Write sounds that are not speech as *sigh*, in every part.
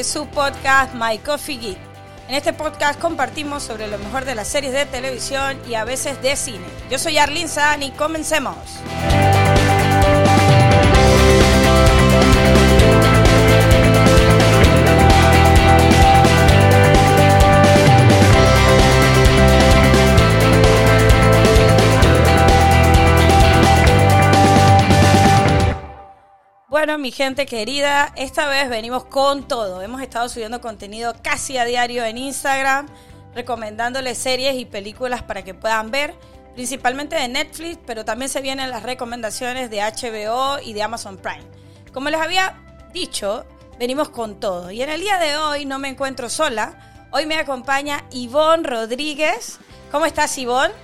este su podcast My Coffee Geek. En este podcast compartimos sobre lo mejor de las series de televisión y a veces de cine. Yo soy Arlene San y comencemos. Bueno, mi gente querida, esta vez venimos con todo. Hemos estado subiendo contenido casi a diario en Instagram, recomendándoles series y películas para que puedan ver, principalmente de Netflix, pero también se vienen las recomendaciones de HBO y de Amazon Prime. Como les había dicho, venimos con todo. Y en el día de hoy no me encuentro sola. Hoy me acompaña Ivonne Rodríguez. ¿Cómo estás, Ivonne?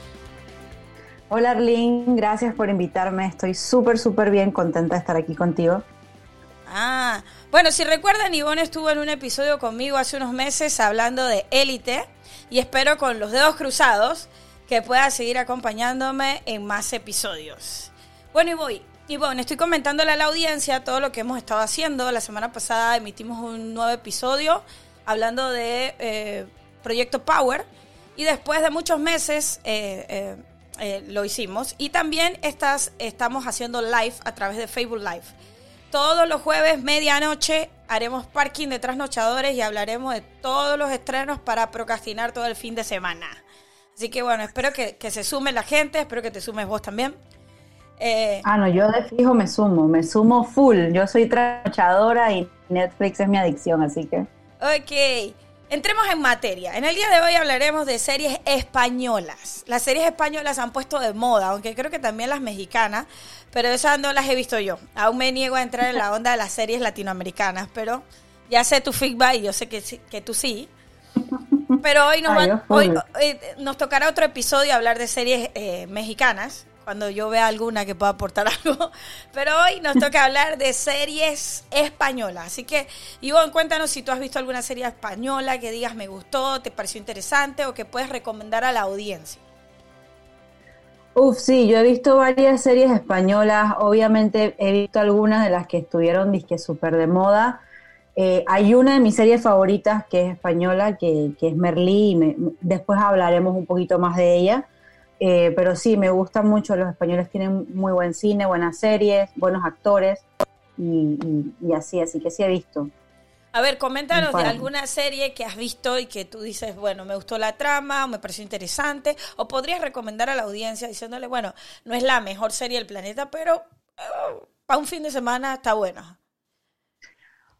Hola Arlene, gracias por invitarme. Estoy súper, súper bien contenta de estar aquí contigo. Ah, bueno, si recuerdan, Ivonne estuvo en un episodio conmigo hace unos meses hablando de élite y espero con los dedos cruzados que pueda seguir acompañándome en más episodios. Bueno, y voy. Ivonne, estoy comentándole a la audiencia todo lo que hemos estado haciendo. La semana pasada emitimos un nuevo episodio hablando de eh, Proyecto Power y después de muchos meses... Eh, eh, eh, lo hicimos. Y también estás, estamos haciendo live a través de Facebook Live. Todos los jueves, medianoche, haremos parking de trasnochadores y hablaremos de todos los estrenos para procrastinar todo el fin de semana. Así que bueno, espero que, se sume la gente, espero que te sumes vos también. Eh, ah, no, yo de fijo me sumo, me sumo full. Yo soy trasnochadora y Netflix es mi adicción, así que. Ok. Entremos en materia. En el día de hoy hablaremos de series españolas. Las series españolas han puesto de moda, aunque creo que también las mexicanas, pero esas no las he visto yo. Aún me niego a entrar en la onda de las series latinoamericanas, pero ya sé tu feedback y yo sé que, que tú sí. Pero hoy nos, hoy, eh, nos tocará otro episodio hablar de series eh, mexicanas cuando yo vea alguna que pueda aportar *laughs* algo. Pero hoy nos toca *laughs* hablar de series españolas. Así que, Ivonne, cuéntanos si tú has visto alguna serie española que digas me gustó, te pareció interesante o que puedes recomendar a la audiencia. Uf, sí, yo he visto varias series españolas. Obviamente he visto algunas de las que estuvieron disque súper de moda. Eh, hay una de mis series favoritas que es española, que, es Merlí, y después hablaremos un poquito más de ella. Eh, pero sí, me gusta mucho, los españoles tienen muy buen cine, buenas series, buenos actores y, así, así que sí he visto. A ver, coméntanos de alguna serie que has visto y que tú dices, bueno, me gustó la trama o me pareció interesante, o podrías recomendar a la audiencia diciéndole, bueno, no es la mejor serie del planeta, pero eh, para un fin de semana está buena.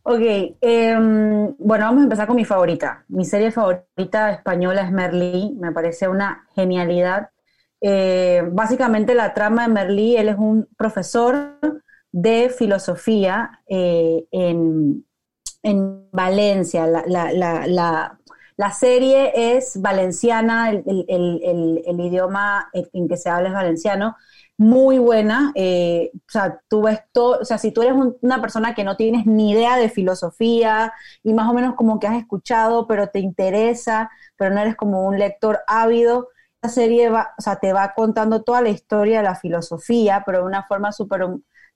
Ok, em, bueno, vamos a empezar con mi favorita. Mi serie favorita española es Merlí, me parece una genialidad. Eh, básicamente la trama de Merlí, él es un profesor de filosofía eh, en, Valencia. La, serie es valenciana, el, idioma en que se habla es valenciano, muy buena. Eh, o sea, tú ves todo, o sea, si tú eres una persona que no tienes ni idea de filosofía y más o menos como que has escuchado, pero te interesa, pero no eres como un lector ávido, serie va, o sea, te va contando toda la historia de la filosofía, pero de una forma súper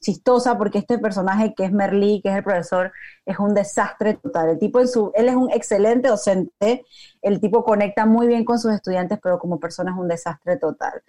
chistosa, porque este personaje que es Merlí, que es el profesor, es un desastre total. El tipo en su, él es un excelente docente, el tipo conecta muy bien con sus estudiantes, pero como persona es un desastre total.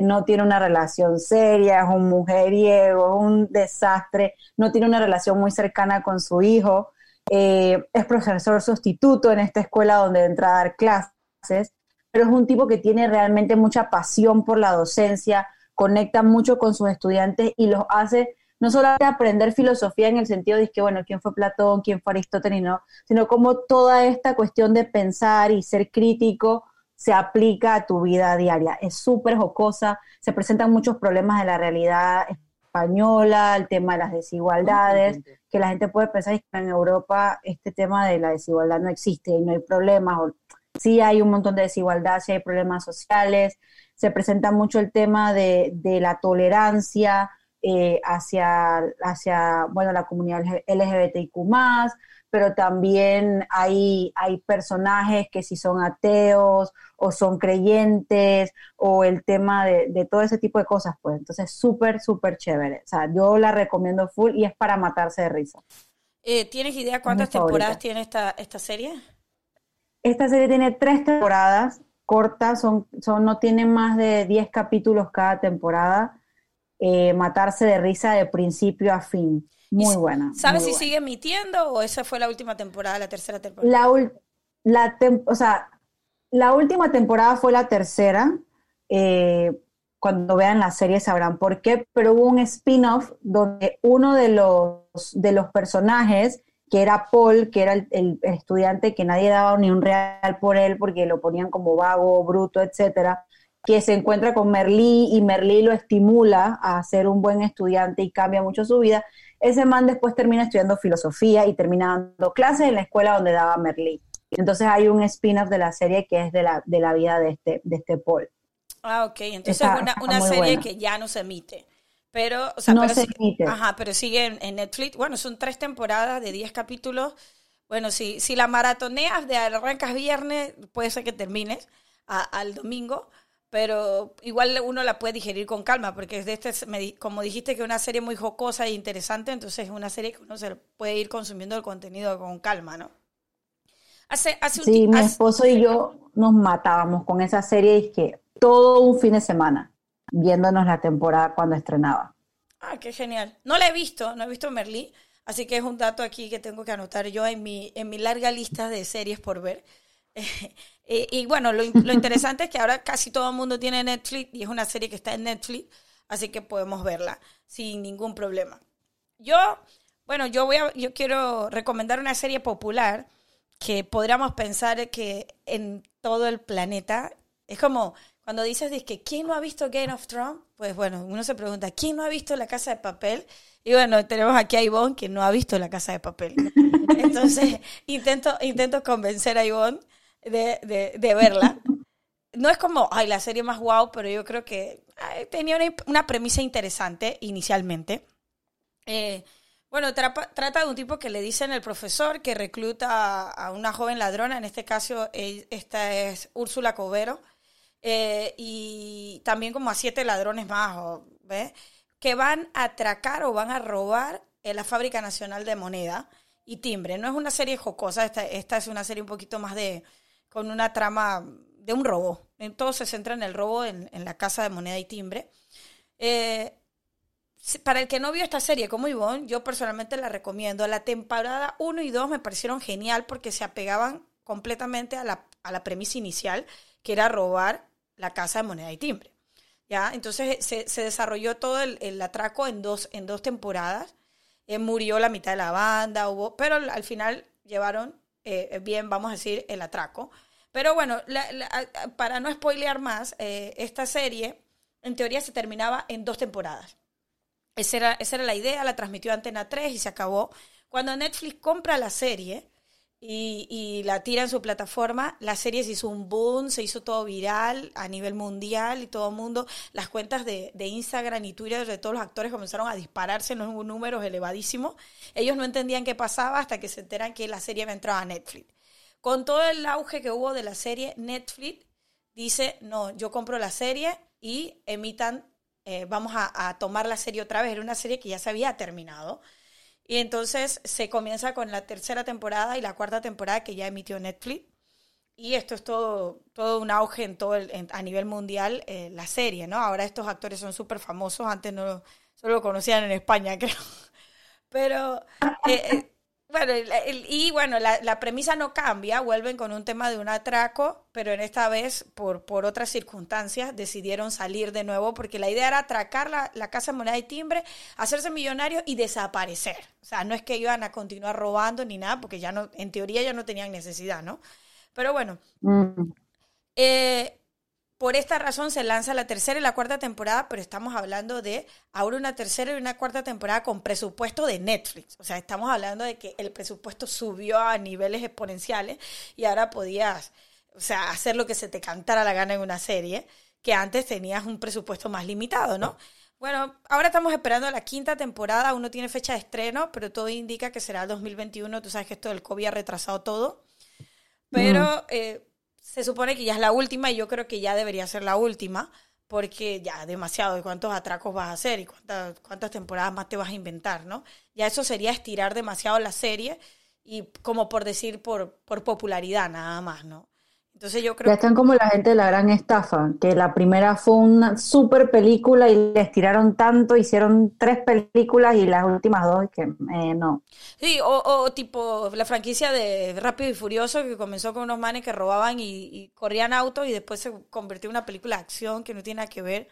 No tiene una relación seria, es un mujeriego, es un desastre, no tiene una relación muy cercana con su hijo. Eh, es profesor sustituto en esta escuela donde entra a dar clases pero es un tipo que tiene realmente mucha pasión por la docencia, conecta mucho con sus estudiantes y los hace no solo aprender filosofía en el sentido de que, bueno, quién fue Platón, quién fue Aristóteles, no, sino como toda esta cuestión de pensar y ser crítico se aplica a tu vida diaria. Es súper jocosa, se presentan muchos problemas de la realidad española, el tema de las desigualdades, que la gente puede pensar que en Europa este tema de la desigualdad no existe y no hay problemas, sí hay un montón de desigualdad, sí hay problemas sociales, se presenta mucho el tema de, la tolerancia eh, hacia, hacia, bueno, la comunidad LGBTIQ+, pero también hay, hay personajes que si son ateos o son creyentes o el tema de, de todo ese tipo de cosas, pues entonces súper, súper chévere. O sea, yo la recomiendo full y es para matarse de risa. Eh, ¿Tienes idea cuántas temporadas tiene esta, esta serie? Esta serie tiene tres temporadas cortas, son, son, no tienen más de 10 capítulos cada temporada. Eh, matarse de risa de principio a fin. Muy buena. ¿Sabes si sigue emitiendo o esa fue la última temporada, la tercera temporada? La, la o sea, la última temporada fue la tercera. Eh, cuando vean la serie sabrán por qué, pero hubo un spin-off donde uno de los, de los personajes, que era Paul, que era el, estudiante que nadie daba ni un real por él porque lo ponían como vago, bruto, etcétera, que se encuentra con Merlí y Merlí lo estimula a ser un buen estudiante y cambia mucho su vida. Ese man después termina estudiando filosofía y termina dando clases en la escuela donde daba Merlí. Entonces hay un spin-off de la serie que es de la, de la vida de este, de este Paul. Ah, ok. Entonces es una, una serie que ya no se emite. Pero, o sea, no pero se emite. Ajá, pero sigue en, Netflix. Bueno, son tres temporadas de 10 capítulos. Bueno, si, si la maratoneas de arrancas viernes, puede ser que termines al domingo, pero igual uno la puede digerir con calma, porque es de este, como dijiste que es una serie muy jocosa e interesante, entonces es una serie que uno se puede ir consumiendo el contenido con calma, ¿no? Hace, hace un sí, mi esposo y yo nos matábamos con esa serie y que todo un fin de semana viéndonos la temporada cuando estrenaba. Ah, qué genial. No la he visto, no he visto Merlí, así que es un dato aquí que tengo que anotar yo en mi, en mi larga lista de series por ver. *laughs* y, bueno, lo, lo, interesante es que ahora casi todo el mundo tiene Netflix y es una serie que está en Netflix, así que podemos verla sin ningún problema. Yo, bueno, yo voy a, yo quiero recomendar una serie popular que podríamos pensar que en todo el planeta es como cuando dices que quién no ha visto Game of Thrones, pues bueno, uno se pregunta, ¿quién no ha visto La Casa de Papel? Y bueno, tenemos aquí a Ivonne que no ha visto La Casa de Papel. *laughs* Entonces, intento, intento convencer a Ivonne de, de, verla. No es como, ay, la serie más guau, pero yo creo que tenía una, premisa interesante inicialmente. Eh, bueno, trata de un tipo que le dicen el profesor que recluta a una joven ladrona, en este caso esta es Úrsula Covero, eh, y también como a siete ladrones más, ¿ves? que van a atracar o van a robar en la Fábrica Nacional de Moneda y Timbre. No es una serie jocosa, esta, esta es una serie un poquito más de, con una trama de un robo. En todo se centra en el robo en, la Casa de Moneda y Timbre. Eh, para el que no vio esta serie como Ivonne, yo personalmente la recomiendo. La temporada 1 y 2 me parecieron genial porque se apegaban completamente a la, a la premisa inicial, que era robar la casa de moneda y timbre. ¿ya? Entonces se, se desarrolló todo el, el, atraco en dos, en dos temporadas. Eh, murió la mitad de la banda, hubo, pero al final llevaron eh, bien, vamos a decir, el atraco. Pero bueno, para no spoilear más, eh, esta serie en teoría se terminaba en dos temporadas. Esa era, esa era la idea, la transmitió Antena 3 y se acabó. Cuando Netflix compra la serie y, la tira en su plataforma, la serie se hizo un boom, se hizo todo viral a nivel mundial y todo el mundo, las cuentas de, de Instagram y Twitter de todos los actores comenzaron a dispararse en unos números elevadísimos. Ellos no entendían qué pasaba hasta que se enteran que la serie había entrado a Netflix. Con todo el auge que hubo de la serie, Netflix dice, no, yo compro la serie y emitan eh, vamos a, tomar la serie otra vez. Era una serie que ya se había terminado. Y entonces se comienza con la tercera temporada y la cuarta temporada que ya emitió Netflix. Y esto es todo, todo un auge en todo a nivel mundial, eh, la serie, ¿no? Ahora estos actores son súper famosos, antes solo lo conocían en España, *laughs* creo. Pero eh, bueno, y bueno, la, premisa no cambia, vuelven con un tema de un atraco, pero en esta vez, por, por otras circunstancias, decidieron salir de nuevo, porque la idea era atracar la, la Casa de Moneda y Timbre, hacerse millonarios y desaparecer. O sea, no es que iban a continuar robando ni nada, porque ya no, en teoría ya no tenían necesidad, ¿no? Pero bueno, mm. eh, por esta razón se lanza la tercera y la cuarta temporada, pero estamos hablando de ahora una tercera y una cuarta temporada con presupuesto de Netflix. O sea, estamos hablando de que el presupuesto subió a niveles exponenciales y ahora podías, o sea, hacer lo que se te cantara la gana en una serie, que antes tenías un presupuesto más limitado, ¿no? Bueno, ahora estamos esperando la quinta temporada, uno tiene fecha de estreno, pero todo indica que será el 2021, tú sabes que esto del COVID ha retrasado todo, pero... Eh, se supone que ya es la última y yo creo que ya debería ser la última, porque ya demasiado, de cuántos atracos vas a hacer y cuántas, cuántas temporadas más te vas a inventar, ¿no? Ya eso sería estirar demasiado la serie y como por decir por, por popularidad nada más, ¿no? Entonces yo creo ya están como la gente de la gran estafa, que la primera fue una super película y les tiraron tanto, hicieron tres películas y las últimas dos que eh, no. Sí, o, tipo la franquicia de Rápido y Furioso que comenzó con unos manes que robaban y, corrían autos y después se convirtió en una película de acción que no tiene nada que ver.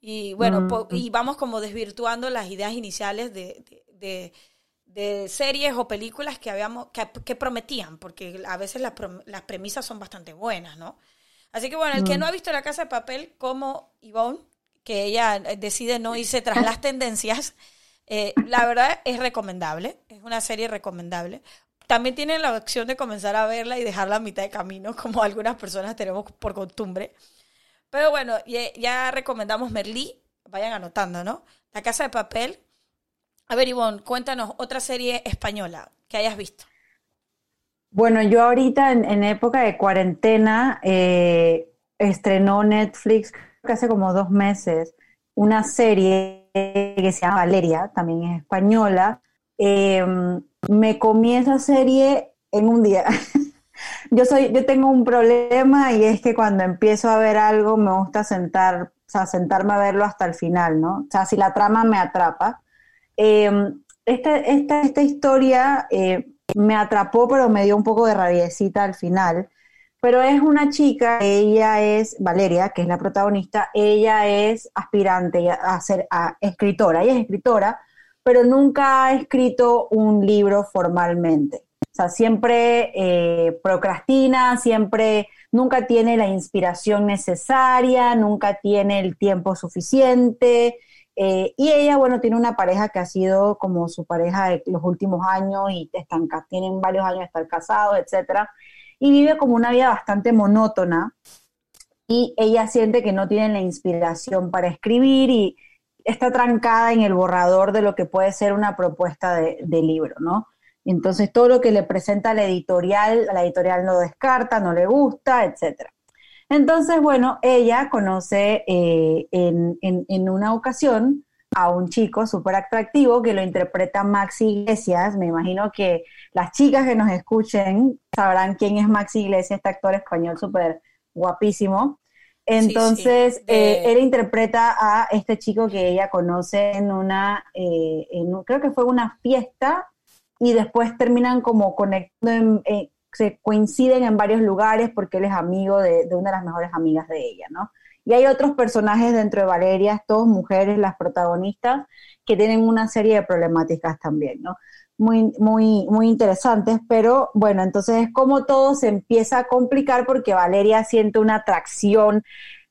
Y bueno, mm. y vamos como desvirtuando las ideas iniciales de, de de series o películas que habíamos que, prometían, porque a veces las, las, premisas son bastante buenas, ¿no? Así que bueno, el que mm. no ha visto La Casa de Papel como Yvonne, que ella decide no irse tras las tendencias, eh, la verdad es recomendable, es una serie recomendable. También tienen la opción de comenzar a verla y dejarla a mitad de camino, *laughs* como algunas personas tenemos por costumbre. Pero bueno, ya, ya recomendamos Merlí, vayan anotando, ¿no? La Casa de Papel, a ver, Ivonne, cuéntanos otra serie española que hayas visto. Bueno, yo ahorita en, época de cuarentena eh, estrenó Netflix, hace como dos meses, una serie que se llama Valeria, también es española. Em, me comí esa serie en un día. *laughs* yo soy, yo tengo un problema y es que cuando empiezo a ver algo me gusta sentar, o sea, sentarme a verlo hasta el final, ¿no? O sea, si la trama me atrapa. Em, esta, esta, historia eh, me atrapó, pero me dio un poco de rabiecita al final. Pero es una chica, ella es Valeria, que es la protagonista, ella es aspirante a ser escritora, ella es escritora, pero nunca ha escrito un libro formalmente. O sea, siempre eh, procrastina, siempre, nunca tiene la inspiración necesaria, nunca tiene el tiempo suficiente, eh, y ella, bueno, tiene una pareja que ha sido como su pareja de los últimos años y están, tienen varios años de estar casados, etcétera, y vive como una vida bastante monótona y ella siente que no tiene la inspiración para escribir y está trancada en el borrador de lo que puede ser una propuesta de, de libro, ¿no? Entonces todo lo que le presenta la editorial, la editorial no descarta, no le gusta, etcétera. Entonces, bueno, ella conoce eh, en, una ocasión a un chico súper atractivo que lo interpreta Maxi Iglesias. Me imagino que las chicas que nos escuchen sabrán quién es Maxi Iglesias, este actor español súper guapísimo. Entonces, eh, él interpreta a este chico que ella conoce en una, eh, creo que fue una fiesta, y después terminan como conectando en, se coinciden en varios lugares porque él es amigo de, una de las mejores amigas de ella, ¿no? Y hay otros personajes dentro de Valeria, todos mujeres, las protagonistas, que tienen una serie de problemáticas también, ¿no? Muy, muy, muy interesantes, pero bueno, entonces es como todo se empieza a complicar porque Valeria siente una atracción,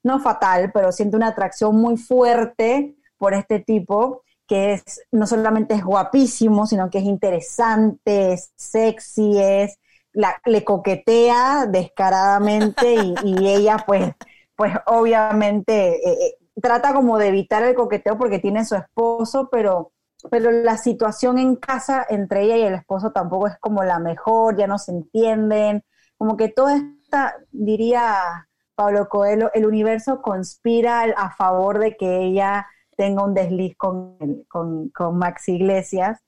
no fatal, pero siente una atracción muy fuerte por este tipo que es no solamente es guapísimo, sino que es interesante, es sexy, es le coquetea descaradamente y, ella pues, pues obviamente eh, eh, trata como de evitar el coqueteo porque tiene su esposo, pero, pero la situación en casa entre ella y el esposo tampoco es como la mejor, ya no se entienden, como que toda esta, diría Pablo Coelho, el universo conspira a favor de que ella tenga un desliz con, con, con Max Iglesias,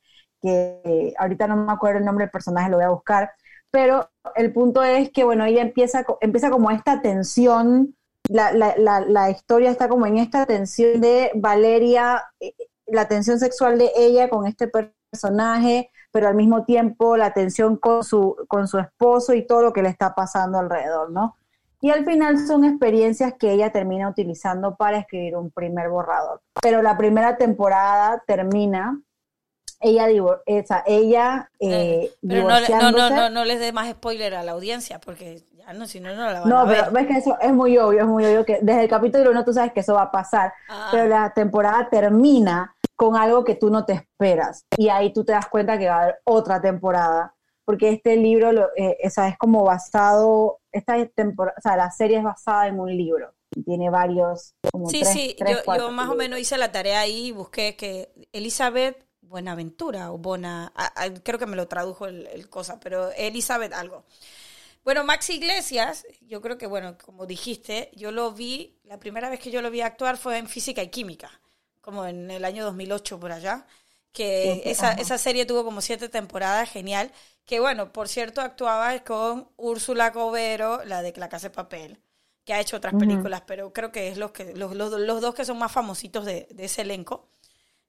que ahorita no me acuerdo el nombre del personaje, lo voy a buscar, pero el punto es que, bueno, ella empieza, empieza como esta tensión, la, la, historia está como en esta tensión de Valeria, eh, la tensión sexual de ella con este personaje, pero al mismo tiempo la tensión con su, con su esposo y todo lo que le está pasando alrededor, ¿no? Y al final son experiencias que ella termina utilizando para escribir un primer borrador. Pero la primera temporada termina ella esa, ella eh, eh pero no, no, no, no, les dé más spoiler a la audiencia porque ya no, si no, no la van a ver. No, pero ves que eso es muy obvio, es muy obvio que desde el capítulo 1 tú sabes que eso va a pasar, ah. pero la temporada termina con algo que tú no te esperas y ahí tú te das cuenta que va a haber otra temporada porque este libro lo, eh, esa es como basado, esta temporada, o sea, la serie es basada en un libro tiene varios. Como sí, sí, yo, yo más o menos hice la tarea ahí y busqué que Elizabeth Buenaventura o Bona, creo que me lo tradujo el, cosa, pero Elizabeth algo. Bueno, Max Iglesias, yo creo que, bueno, como dijiste, yo lo vi, la primera vez que yo lo vi actuar fue en Física y Química, como en el año 2008 por allá, que esa, esa serie tuvo como siete temporadas, genial, que bueno, por cierto, actuaba con Úrsula Covero, la de La Casa de Papel, que ha hecho otras películas, pero creo que es los, que, los, los, los dos que son más famositos de, de ese elenco.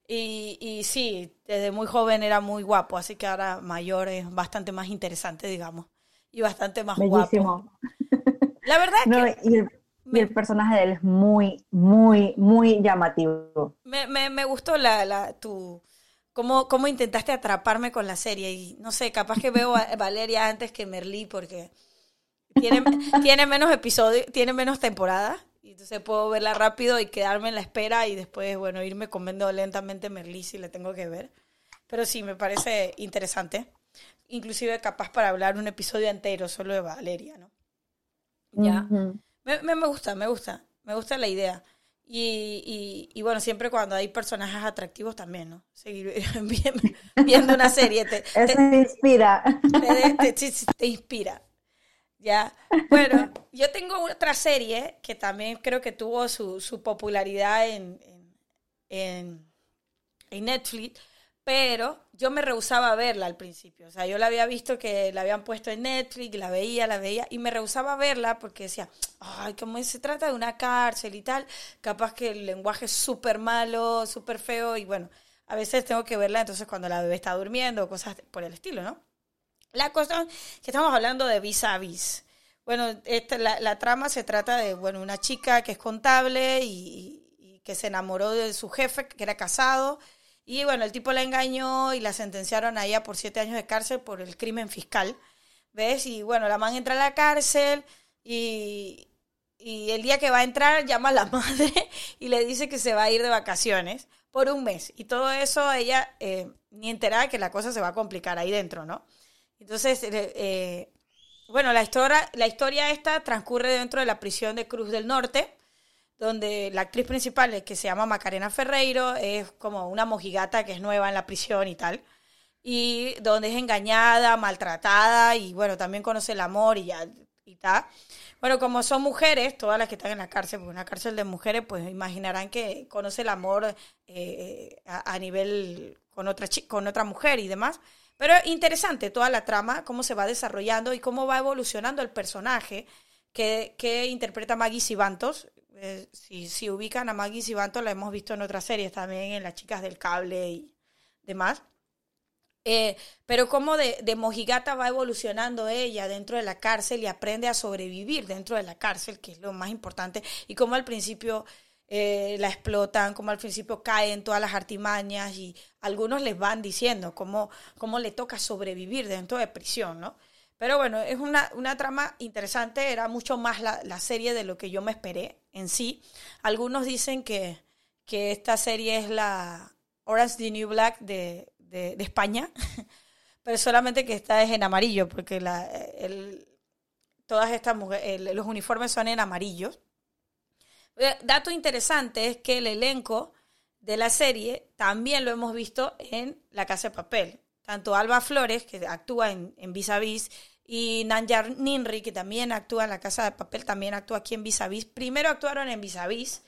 Y, y, sí, desde muy joven era muy guapo, así que ahora mayor es bastante más interesante, digamos, y bastante más guapo. La verdad que... Y el, el, personaje de él es muy, muy, muy llamativo. Me, me, me gustó la, la, tu... Cómo, cómo intentaste atraparme con la serie y no sé, capaz que veo a *laughs* Valeria antes que Merlí porque tiene, tiene menos episodios, tiene menos temporadas y entonces puedo verla rápido y quedarme en la espera y después, bueno, irme comiendo lentamente Merlí si le tengo que ver. Pero sí, me parece interesante. Inclusive capaz para hablar un episodio entero solo de Valeria, ¿no? Ya. me, me, gusta, me gusta. Me gusta la idea. Y, y, bueno, siempre cuando hay personajes atractivos también, ¿no? Seguir *laughs* viendo una serie. Te, *laughs* Eso te, inspira. Te, te, inspira. Ya. Bueno, yo tengo otra serie que también creo que tuvo su, su popularidad en, en, en, Netflix, pero yo me rehusaba a verla al principio. O sea, yo la había visto que la habían puesto en Netflix, la veía, la veía, y me rehusaba a verla porque decía, ay, como se trata de una cárcel y tal, capaz que el lenguaje es súper malo, súper feo, y bueno, a veces tengo que verla entonces cuando la bebé está durmiendo, cosas por el estilo, ¿no? La cosa que estamos hablando de vis a vis. Bueno, esta, la, la, trama se trata de bueno, una chica que es contable y, y, que se enamoró de su jefe, que era casado. Y bueno, el tipo la engañó y la sentenciaron a ella por siete años de cárcel por el crimen fiscal. ¿Ves? Y bueno, la man entra a la cárcel y, y el día que va a entrar llama a la *laughs* madre y le dice que se va a ir de vacaciones por un mes. Y todo eso ella eh, ni enterada que la cosa se va a complicar ahí dentro, ¿no? Entonces, eh, eh, bueno, la historia, la historia esta transcurre dentro de la prisión de Cruz del Norte, donde la actriz principal, que se llama Macarena Ferreiro, es como una mojigata que es nueva en la prisión y tal, y donde es engañada, maltratada, y bueno, también conoce el amor y ya, y tal. Bueno, como son mujeres, todas las que están en la cárcel, porque una cárcel de mujeres, pues imaginarán que conoce el amor eh, a, a, nivel con otra, con otra mujer y demás. Pero interesante toda la trama, cómo se va desarrollando y cómo va evolucionando el personaje que, que interpreta Maggie Sibantos. Eh, si, si, ubican a Maggie Sibantos, la hemos visto en otras series también, en Las Chicas del Cable y demás. Eh, pero cómo de, de, mojigata va evolucionando ella dentro de la cárcel y aprende a sobrevivir dentro de la cárcel, que es lo más importante, y cómo al principio eh, la explotan, como al principio caen todas las artimañas y algunos les van diciendo cómo, cómo le toca sobrevivir dentro de prisión, ¿no? Pero bueno, es una, una trama interesante, era mucho más la, la, serie de lo que yo me esperé en sí. Algunos dicen que, que esta serie es la Orange the New Black de, de, España, *laughs* pero solamente que esta es en amarillo, porque la, el, todas estas mujeres, los uniformes son en amarillos. Eh, dato interesante es que el elenco de la serie también lo hemos visto en La Casa de Papel. Tanto Alba Flores, que actúa en, en Vis a Vis, y Nanyar Ninri, que también actúa en La Casa de Papel, también actúa aquí en Vis. Primero actuaron en Vis a Vis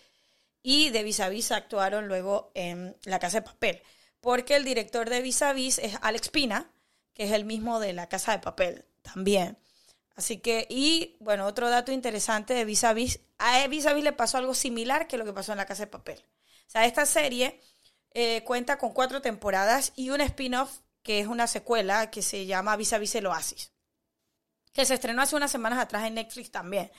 y de Vis a Vis actuaron luego en La Casa de Papel. Porque el director de Vis a Vis es Alex Pina, que es el mismo de La Casa de Papel también. Así que, y bueno, otro dato interesante de Vis a Vis, a Vis a Vis le pasó algo similar que lo que pasó en La Casa de Papel. O sea, esta serie eh, cuenta con cuatro temporadas y un spin-off que es una secuela que se llama Vis a Vis el Oasis, que se estrenó hace unas semanas atrás en Netflix también.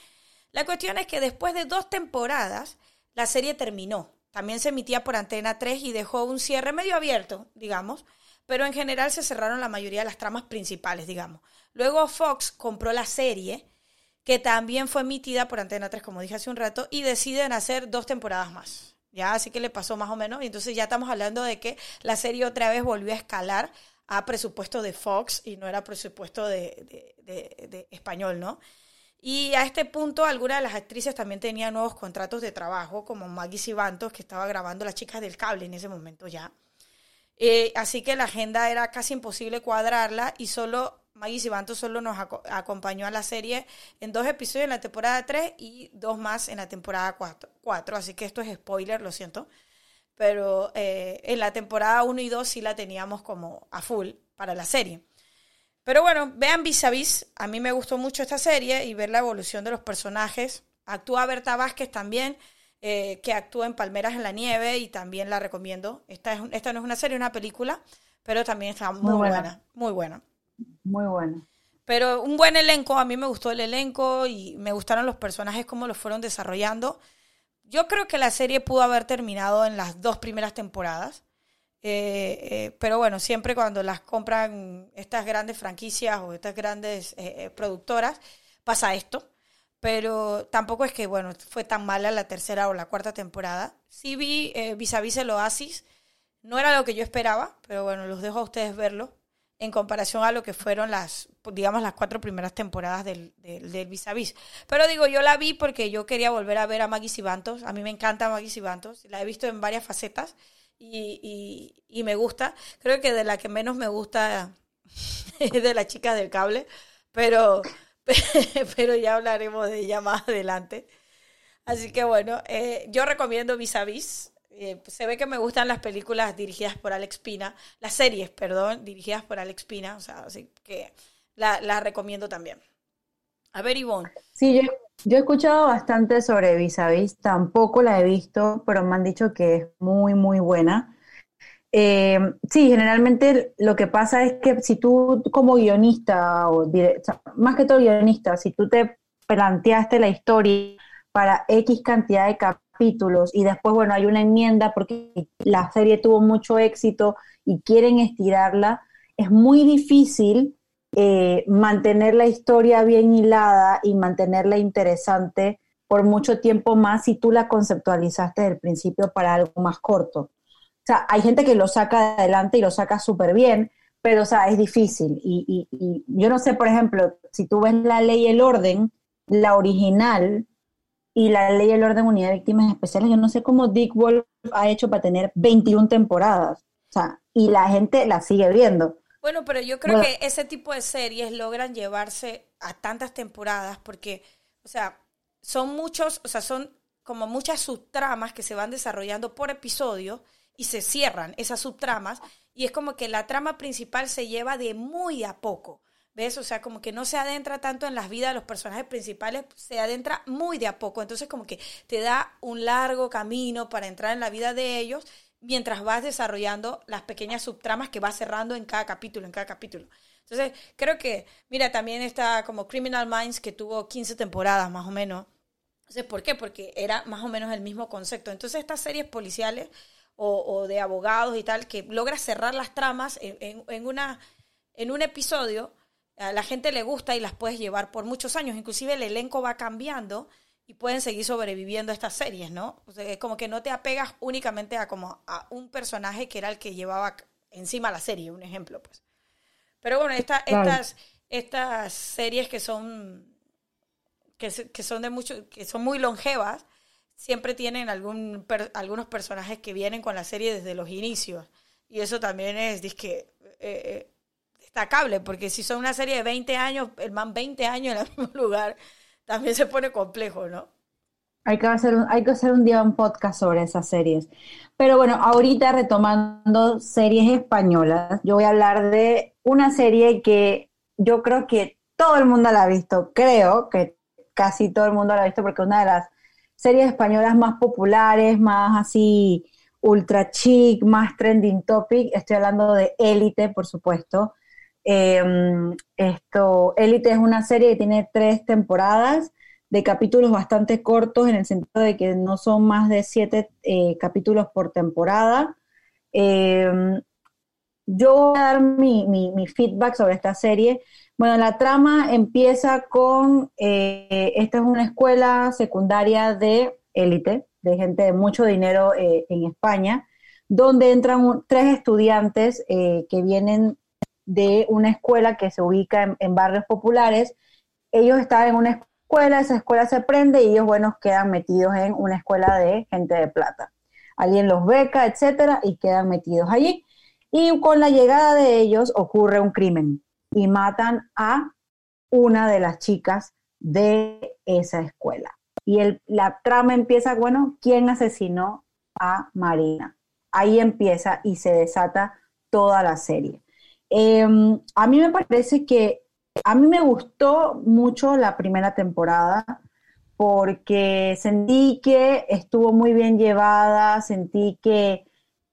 La cuestión es que después de dos temporadas, la serie terminó. También se emitía por Antena 3 y dejó un cierre medio abierto, digamos, pero en general se cerraron la mayoría de las tramas principales, digamos. Luego Fox compró la serie, que también fue emitida por Antena 3, como dije hace un rato, y deciden hacer dos temporadas más. Ya, así que le pasó más o menos. Y entonces ya estamos hablando de que la serie otra vez volvió a escalar a presupuesto de Fox y no era presupuesto de, español, ¿no? Y a este punto, algunas de las actrices también tenían nuevos contratos de trabajo, como Maggie Sibantos, que estaba grabando Las Chicas del Cable en ese momento ya. Eh, así que la agenda era casi imposible cuadrarla y solo Maggie Sibanto solo nos acompañó a la serie en dos episodios en la temporada 3 y dos más en la temporada 4. Así que esto es spoiler, lo siento. Pero eh, en la temporada 1 y 2 sí la teníamos como a full para la serie. Pero bueno, vean Vis a Vis. A mí me gustó mucho esta serie y ver la evolución de los personajes. Actúa Berta Vázquez también, eh, que actúa en Palmeras en la Nieve y también la recomiendo. Esta, es, esta no es una serie, es una película, pero también está muy, buena. Muy buena. Muy buena. Pero un buen elenco, a mí me gustó el elenco y me gustaron los personajes, cómo los fueron desarrollando. Yo creo que la serie pudo haber terminado en las dos primeras temporadas. Eh, eh, pero bueno, siempre cuando las compran estas grandes franquicias o estas grandes eh, productoras, pasa esto. Pero tampoco es que, bueno, fue tan mala la tercera o la cuarta temporada. Sí vi vis a vis el Oasis. No era lo que yo esperaba, pero bueno, los dejo a ustedes verlo en comparación a lo que fueron las, digamos, las cuatro primeras temporadas del, del, Vis a Vis. Pero digo, yo la vi porque yo quería volver a ver a Maggie Sibantos. A mí me encanta Maggie Sibantos. La he visto en varias facetas y, y, me gusta. Creo que de la que menos me gusta *laughs* es de la chica del cable, pero, *laughs* pero ya hablaremos de ella más adelante. Así que bueno, eh, yo recomiendo Vis a Vis. Eh, se ve que me gustan las películas dirigidas por Alex Pina, las series, perdón, dirigidas por Alex Pina, o sea, así que la, la recomiendo también. A ver, Ivonne. Sí, yo, yo he escuchado bastante sobre Vis a Vis, tampoco la he visto, pero me han dicho que es muy, muy buena. Eh, sí, generalmente lo que pasa es que si tú como guionista, o, más que todo guionista, si tú te planteaste la historia para X cantidad de capítulos y después, bueno, hay una enmienda porque la serie tuvo mucho éxito y quieren estirarla, es muy difícil eh, mantener la historia bien hilada y mantenerla interesante por mucho tiempo más si tú la conceptualizaste desde el principio para algo más corto. O sea, hay gente que lo saca adelante y lo saca súper bien, pero o sea, es difícil. Y, yo no sé, por ejemplo, si tú ves la ley y el orden, la original y la ley y el orden unidad de víctimas especiales, yo no sé cómo Dick Wolf ha hecho para tener 21 temporadas. O sea, y la gente la sigue viendo. Bueno, pero yo creo que ese tipo de series logran llevarse a tantas temporadas porque, o sea, son muchos, o sea, son como muchas subtramas que se van desarrollando por episodio y se cierran esas subtramas y es como que la trama principal se lleva de muy a poco. ¿Ves? O sea, como que no se adentra tanto en las vidas de los personajes principales, se adentra muy de a poco. Entonces, como que te da un largo camino para entrar en la vida de ellos mientras vas desarrollando las pequeñas subtramas que vas cerrando en cada capítulo, en cada capítulo. Entonces, creo que, mira, también está como Criminal Minds, que tuvo 15 temporadas más o menos. Entonces, ¿por qué? Porque era más o menos el mismo concepto. Entonces, estas series policiales o, de abogados y tal, que logra cerrar las tramas en, en, una, en un episodio, a la gente le gusta y las puedes llevar por muchos años. Inclusive el elenco va cambiando y pueden seguir sobreviviendo estas series, ¿no? O sea, como que no te apegas únicamente a como a un personaje que era el que llevaba encima la serie, un ejemplo, pues. Pero bueno, estas, estas series que son que, que, son de mucho, que son muy longevas, siempre tienen algún algunos personajes que vienen con la serie desde los inicios. Y eso también es disque, eh, eh, destacable, porque si son una serie de 20 años, el man 20 años en el *laughs* mismo lugar, también se pone complejo, ¿no? Hay que, hacer, hay que hacer un día un podcast sobre esas series. Pero bueno, ahorita retomando series españolas, yo voy a hablar de una serie que yo creo que todo el mundo la ha visto. Creo que casi todo el mundo la ha visto porque una de las series españolas más populares, más así ultra chic, más trending topic. Estoy hablando de Élite, por supuesto. Em, esto, Élite es una serie que tiene tres temporadas de capítulos bastante cortos en el sentido de que no son más de siete eh, capítulos por temporada. Em, yo voy a dar mi, feedback sobre esta serie. Bueno, la trama empieza con, eh, esta es una escuela secundaria de élite, de gente de mucho dinero eh, en España, donde entran tres estudiantes que vienen de una escuela que se ubica en, barrios populares. Ellos están en una escuela, esa escuela se prende y ellos, bueno, quedan metidos en una escuela de gente de plata. Alguien los beca, etcétera, y quedan metidos allí. Y con la llegada de ellos ocurre un crimen. Y matan a una de las chicas de esa escuela. Y el, la trama empieza, bueno, ¿quién asesinó a Marina? Ahí empieza y se desata toda la serie. Em, a mí me parece que, a mí me gustó mucho la primera temporada porque sentí que estuvo muy bien llevada, sentí que,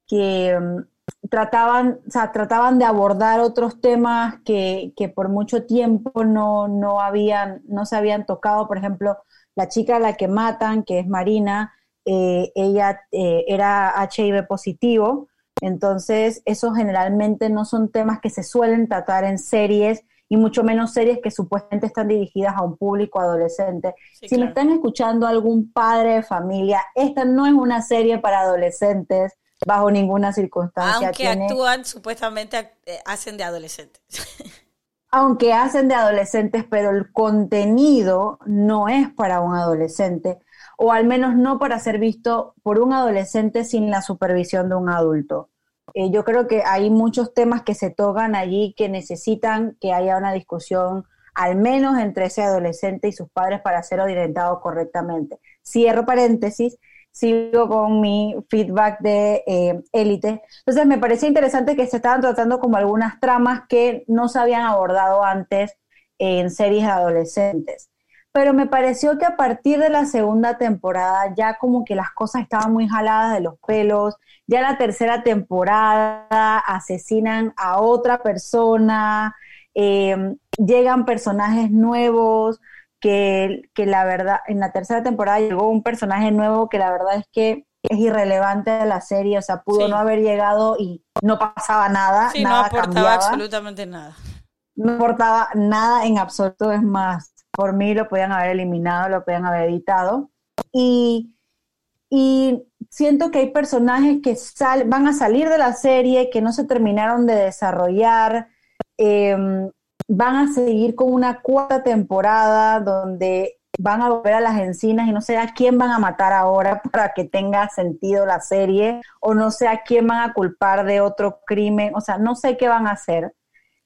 que em, trataban, o sea, trataban de abordar otros temas que, que por mucho tiempo no, no, habían, no se habían tocado. Por ejemplo, la chica a la que matan, que es Marina, eh, ella eh, era HIV positivo, entonces esos generalmente no son temas que se suelen tratar en series y mucho menos series que supuestamente están dirigidas a un público adolescente. si me están escuchando algún padre de familia, esta no es una serie para adolescentes bajo ninguna circunstancia. Aunque actúan, supuestamente eh, hacen de adolescentes. *laughs* aunque hacen de adolescentes, pero el contenido no es para un adolescente, o al menos no para ser visto por un adolescente sin la supervisión de un adulto. Eh, yo creo que hay muchos temas que se tocan allí que necesitan que haya una discusión al menos entre ese adolescente y sus padres para ser orientado correctamente. Cierro paréntesis, sigo con mi feedback de eh, élite. Entonces me parecía interesante que se estaban tratando como algunas tramas que no se habían abordado antes en series de adolescentes. Pero me pareció que a partir de la segunda temporada ya como que las cosas estaban muy jaladas de los pelos. Ya la tercera temporada asesinan a otra persona, eh, llegan personajes nuevos, que, la verdad, en la tercera temporada llegó un personaje nuevo que la verdad es que es irrelevante de la serie, o sea, pudo no haber llegado y no pasaba nada, nada no aportaba absolutamente nada. No aportaba nada en absoluto, es más, por mí lo podían haber eliminado, lo podían haber editado. Y, y siento que hay personajes que sal, van a salir de la serie, que no se terminaron de desarrollar. Eh, van a seguir con una cuarta temporada donde van a volver a las encinas y no sé a quién van a matar ahora *laughs* para que tenga sentido la serie o no sé a quién van a culpar de otro crimen, o sea, no sé qué van a hacer,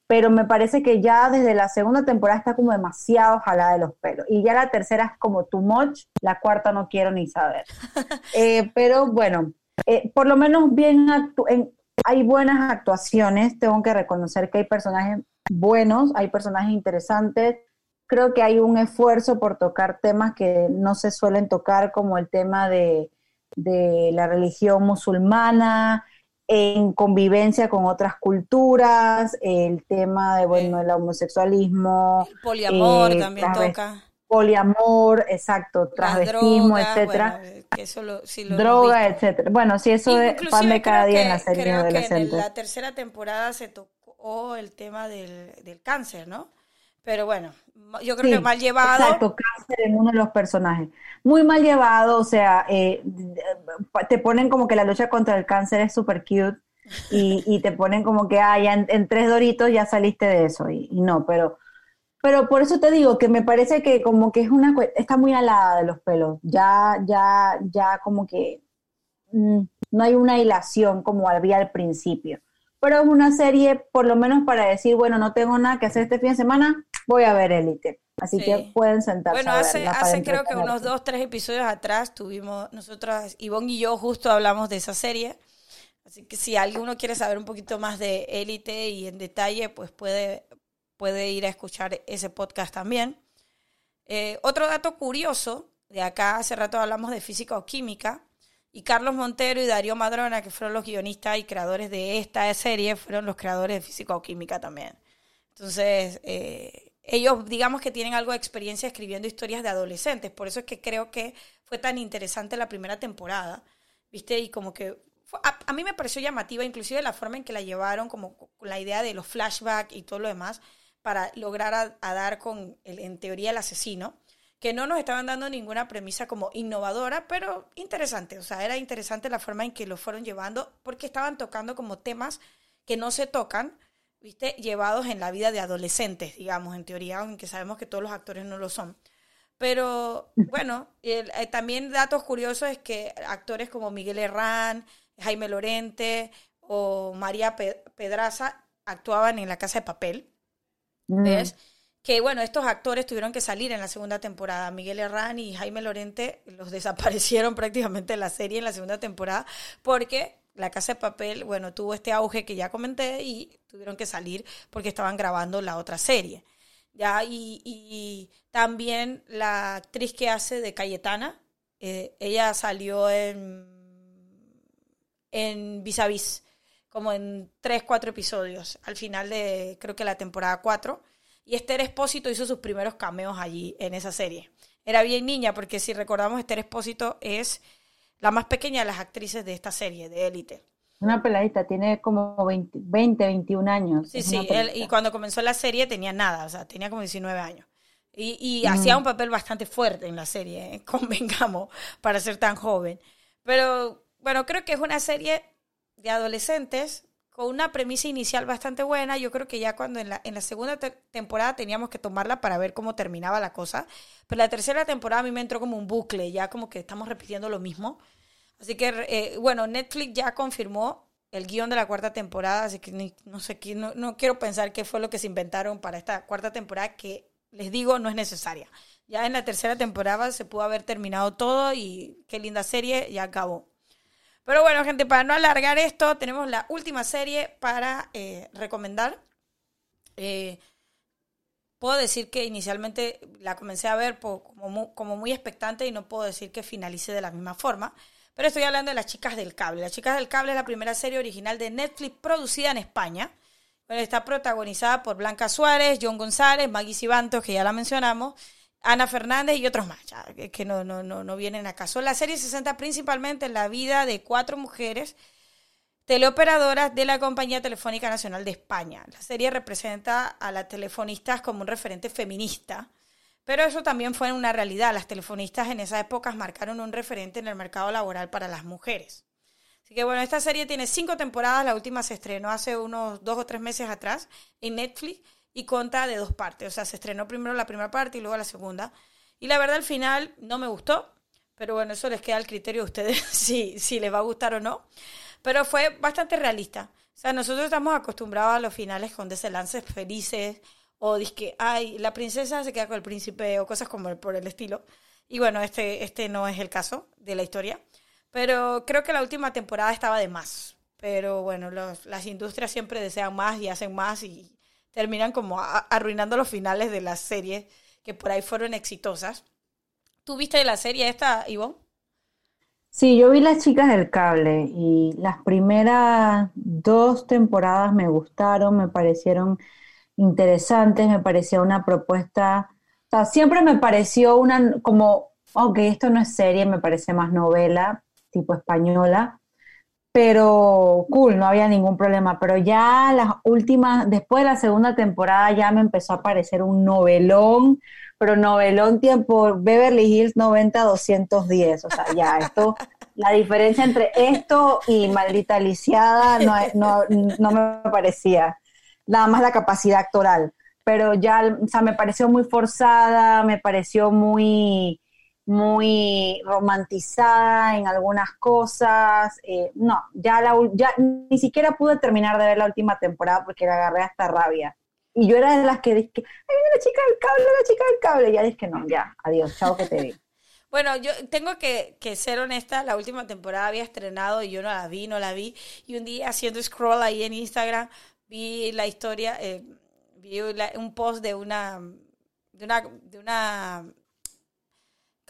pero me parece que ya desde la segunda temporada está como demasiado jalada de los pelos y ya la tercera es como too much, la cuarta no quiero ni saber. *laughs* Eh, pero bueno, eh, por lo menos bien hay buenas actuaciones, tengo que reconocer que hay personajes buenos, hay personajes interesantes. Creo que hay un esfuerzo por tocar temas que no se suelen tocar, como el tema de, la religión musulmana, en convivencia con otras culturas, el tema de, bueno, el homosexualismo. El poliamor eh, también toca. Poliamor, exacto, transvestismo, etcétera. droga, etcétera. Bueno, si eso es pan de cada día en la serie adolescente. En la tercera temporada se tocó o el tema del, cáncer, ¿no? Pero bueno, yo creo que mal llevado. Exacto, cáncer en uno de los personajes. Muy mal llevado, o sea, eh, te ponen como que la lucha contra el cáncer es súper cute y, te ponen como que, ah, ya en, tres doritos ya saliste de eso y, no, pero, pero por eso te digo que me parece que como que es una, está muy alada de los pelos, ya, ya, ya como que mm, no hay una hilación como había al principio pero es una serie por lo menos para decir, bueno, no tengo nada que hacer este fin de semana, voy a ver Élite. Así que pueden sentarse. Bueno, hace, hace creo que unos dos, tres episodios atrás tuvimos, nosotros, Ivonne y yo justo hablamos de esa serie. Así que si alguno quiere saber un poquito más de Élite y en detalle, pues puede, puede ir a escuchar ese podcast también. Eh, otro dato curioso, de acá hace rato hablamos de física o química, y Carlos Montero y Darío Madrona, que fueron los guionistas y creadores de esta serie, fueron los creadores de Física o Química también. Entonces, eh, ellos digamos que tienen algo de experiencia escribiendo historias de adolescentes, por eso es que creo que fue tan interesante la primera temporada, ¿viste? Y como que a, mí me pareció llamativa inclusive la forma en que la llevaron, como la idea de los flashbacks y todo lo demás, para lograr a, dar con, el, en teoría, el asesino que no nos estaban dando ninguna premisa como innovadora, pero interesante. O sea, era interesante la forma en que lo fueron llevando, porque estaban tocando como temas que no se tocan, ¿viste? Llevados en la vida de adolescentes, digamos, en teoría, aunque sabemos que todos los actores no lo son. Pero *laughs* bueno, eh, también datos curiosos es que actores como Miguel Herrán, Jaime Lorente o María Pedraza actuaban en La Casa de Papel. Mm. Que bueno, estos actores tuvieron que salir en la segunda temporada. Miguel Herrán y Jaime Lorente los *laughs* desaparecieron prácticamente de la serie en la segunda temporada porque la Casa de Papel, bueno, tuvo este auge que ya comenté y tuvieron que salir porque estaban grabando la otra serie. Ya, y, y también la actriz que hace de Cayetana, eh, ella salió en, en Vis a Vis, como en tres, cuatro episodios, al final de, creo que la temporada 4. Y Esther Espósito hizo sus primeros cameos allí en esa serie. Era bien niña, porque si recordamos, Esther Espósito es la más pequeña de las actrices de esta serie, de Élite. Una peladita, tiene como 20, 20 21 años. Sí, sí, él- y cuando comenzó la serie tenía nada, o sea, tenía como 19 años. Y, y Mm. hacía un papel bastante fuerte en la serie, ¿eh? *laughs* convengamos, para ser tan joven. Pero bueno, creo que es una serie de adolescentes con una premisa inicial bastante buena. Yo creo que ya cuando en la, en la segunda te- temporada teníamos que tomarla para ver cómo terminaba la cosa. Pero la tercera temporada a mí me entró como un bucle, ya como que estamos repitiendo lo mismo. Así que, eh, bueno, Netflix ya confirmó el guion de la cuarta temporada, así que no sé, no, no quiero pensar qué fue lo que se inventaron para esta cuarta temporada, que les digo, no es necesaria. Ya en la tercera temporada se pudo haber terminado todo y qué linda serie, ya acabó. Pero bueno, gente, para no alargar esto, tenemos la última serie para eh, recomendar. Eh, puedo decir que inicialmente la comencé a ver como, mu- como muy expectante y no puedo decir que finalice de la misma forma. Pero estoy hablando de Las Chicas del Cable. Las Chicas del Cable es la primera serie original de Netflix producida en España. Está protagonizada por Blanca Suárez, John González, Maggie Cibantos, que ya la mencionamos, Ana Fernández y otros más, que, no, no, no, no vienen a caso. La serie se centra principalmente en la vida de cuatro mujeres teleoperadoras de la Compañía Telefónica Nacional de España. La serie representa a las telefonistas como un referente feminista, pero eso también fue una realidad. Las telefonistas en esas épocas marcaron un referente en el mercado laboral para las mujeres. Así que bueno, esta serie tiene cinco temporadas, la última se estrenó hace unos dos o tres meses atrás en Netflix y conta de dos partes. O sea, se estrenó primero la primera parte y luego la segunda. Y la verdad al final no me gustó, pero bueno, eso les queda al criterio de ustedes *laughs* si, si les va a gustar o no. Pero fue bastante realista. O sea, nosotros estamos acostumbrados a los finales con desenlaces felices o que, ay, la princesa se queda con el príncipe o cosas como por el estilo. Y bueno, este, este no es el caso de la historia. Pero creo que la última temporada estaba de más. Pero bueno, las industrias siempre desean más y hacen más y terminan como arruinando los finales de las series que por ahí fueron exitosas. ¿Tú viste la serie esta, Ivonne? Sí, yo vi Las Chicas del Cable y las primeras dos temporadas me gustaron, me parecieron interesantes, me parecía una propuesta, o sea, siempre me pareció una, como, ok, esto no es serie, me parece más novela, tipo española, pero cool, no había ningún problema, pero ya las últimas, después de la segunda temporada ya me empezó a parecer un novelón, pero novelón tiempo Beverly Hills 90-210, o sea, ya esto, la diferencia entre esto y Maldita Lisiada no, no, no me parecía, nada más la capacidad actoral, pero ya, o sea, me pareció muy forzada, me pareció muy muy romantizada en algunas cosas. eh, no, ya, la, ya ni siquiera pude terminar de ver la última temporada porque la agarré hasta rabia. Y yo era de las que dije, ay, mira la chica del cable, la chica del cable. Y ya dije, no, ya, adiós, chao que te vi. *laughs* Bueno, yo tengo que, que ser honesta, la última temporada había estrenado y yo no la vi, no la vi. Y un día haciendo scroll ahí en Instagram, vi la historia, eh, vi la- un post de una, de una, de una,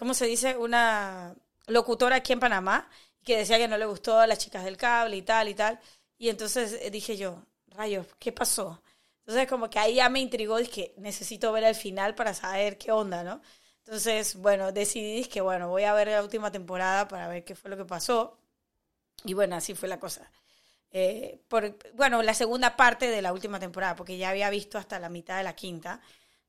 ¿cómo se dice? Una locutora aquí en Panamá que decía que no le gustó a las chicas del cable y tal y tal. Y entonces eh, dije yo, rayos, ¿qué pasó? Entonces como que ahí ya me intrigó, dije, necesito ver el final para saber qué onda, ¿no? Entonces, bueno, decidí que, bueno, voy a ver la última temporada para ver qué fue lo que pasó. Y bueno, así fue la cosa. Eh, por, bueno, la segunda parte de la última temporada, porque ya había visto hasta la mitad de la quinta.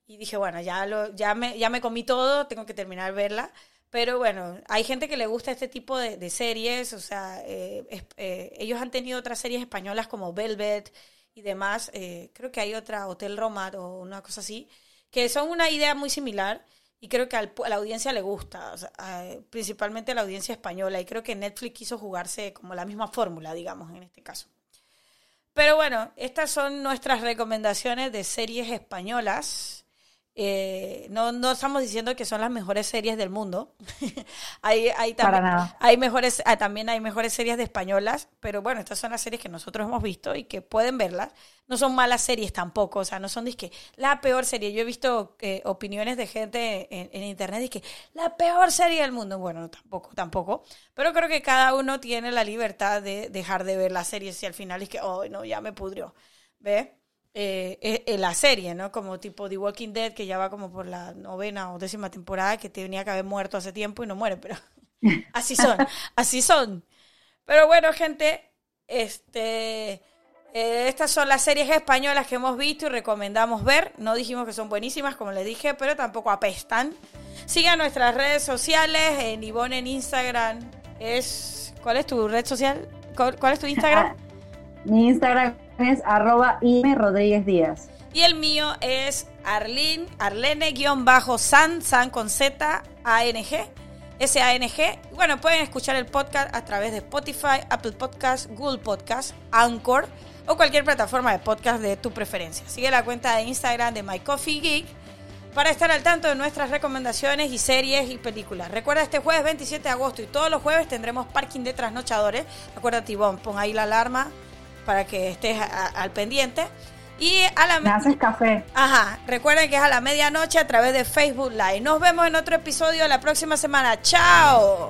Y dije, bueno, ya, lo, ya, me, ya me comí todo, tengo que terminar verla. Pero bueno, hay gente que le gusta este tipo de, series, o sea, eh, eh, ellos han tenido otras series españolas como Velvet y demás. eh, creo que hay otra, Hotel Roma o una cosa así, que son una idea muy similar y creo que a la audiencia le gusta, o principalmente a la audiencia española. Y creo que Netflix quiso jugarse como la misma fórmula, digamos, en este caso. Pero bueno, estas son nuestras recomendaciones de series españolas. Eh, no, no estamos diciendo que son las mejores series del mundo. *laughs* hay, hay, también, hay mejores, ah, también hay mejores series de españolas, pero bueno, estas son las series que nosotros hemos visto y que pueden verlas. No son malas series tampoco, o sea, no son que la peor serie. Yo he visto eh, opiniones de gente en, internet y que la peor serie del mundo. Bueno, tampoco, tampoco. Pero creo que cada uno tiene la libertad de dejar de ver la serie si al final es que, oh, no, ya me pudrió. ¿Ve? Eh, eh, la serie, ¿no? Como tipo The Walking Dead, que ya va como por la novena o décima temporada, que tenía que haber muerto hace tiempo y no muere, pero *laughs* así son, así son. Pero bueno, gente, este, eh, estas son las series españolas que hemos visto y recomendamos ver. No dijimos que son buenísimas, como les dije, pero tampoco apestan. Sigan nuestras redes sociales, en en Instagram. Es, ¿Cuál es tu red social? ¿Cuál, es tu Instagram? *laughs* Mi Instagram es arroba Rodríguez Díaz. Y el mío es Arlene, Arlene-San, San con Z, A-N-G, S-A-N-G. Bueno, pueden escuchar el podcast a través de Spotify, Apple Podcast, Google Podcast, Anchor o cualquier plataforma de podcast de tu preferencia. Sigue la cuenta de Instagram de My Coffee Geek para estar al tanto de nuestras recomendaciones y series y películas. Recuerda, este jueves 27 de agosto y todos los jueves tendremos parking de trasnochadores. Acuérdate, Ivonne, pon ahí la alarma para que estés al pendiente. Y a la Me haces café. Ajá, recuerden que es a la medianoche a través de Facebook Live. Nos vemos en otro episodio la próxima semana. ¡Chao!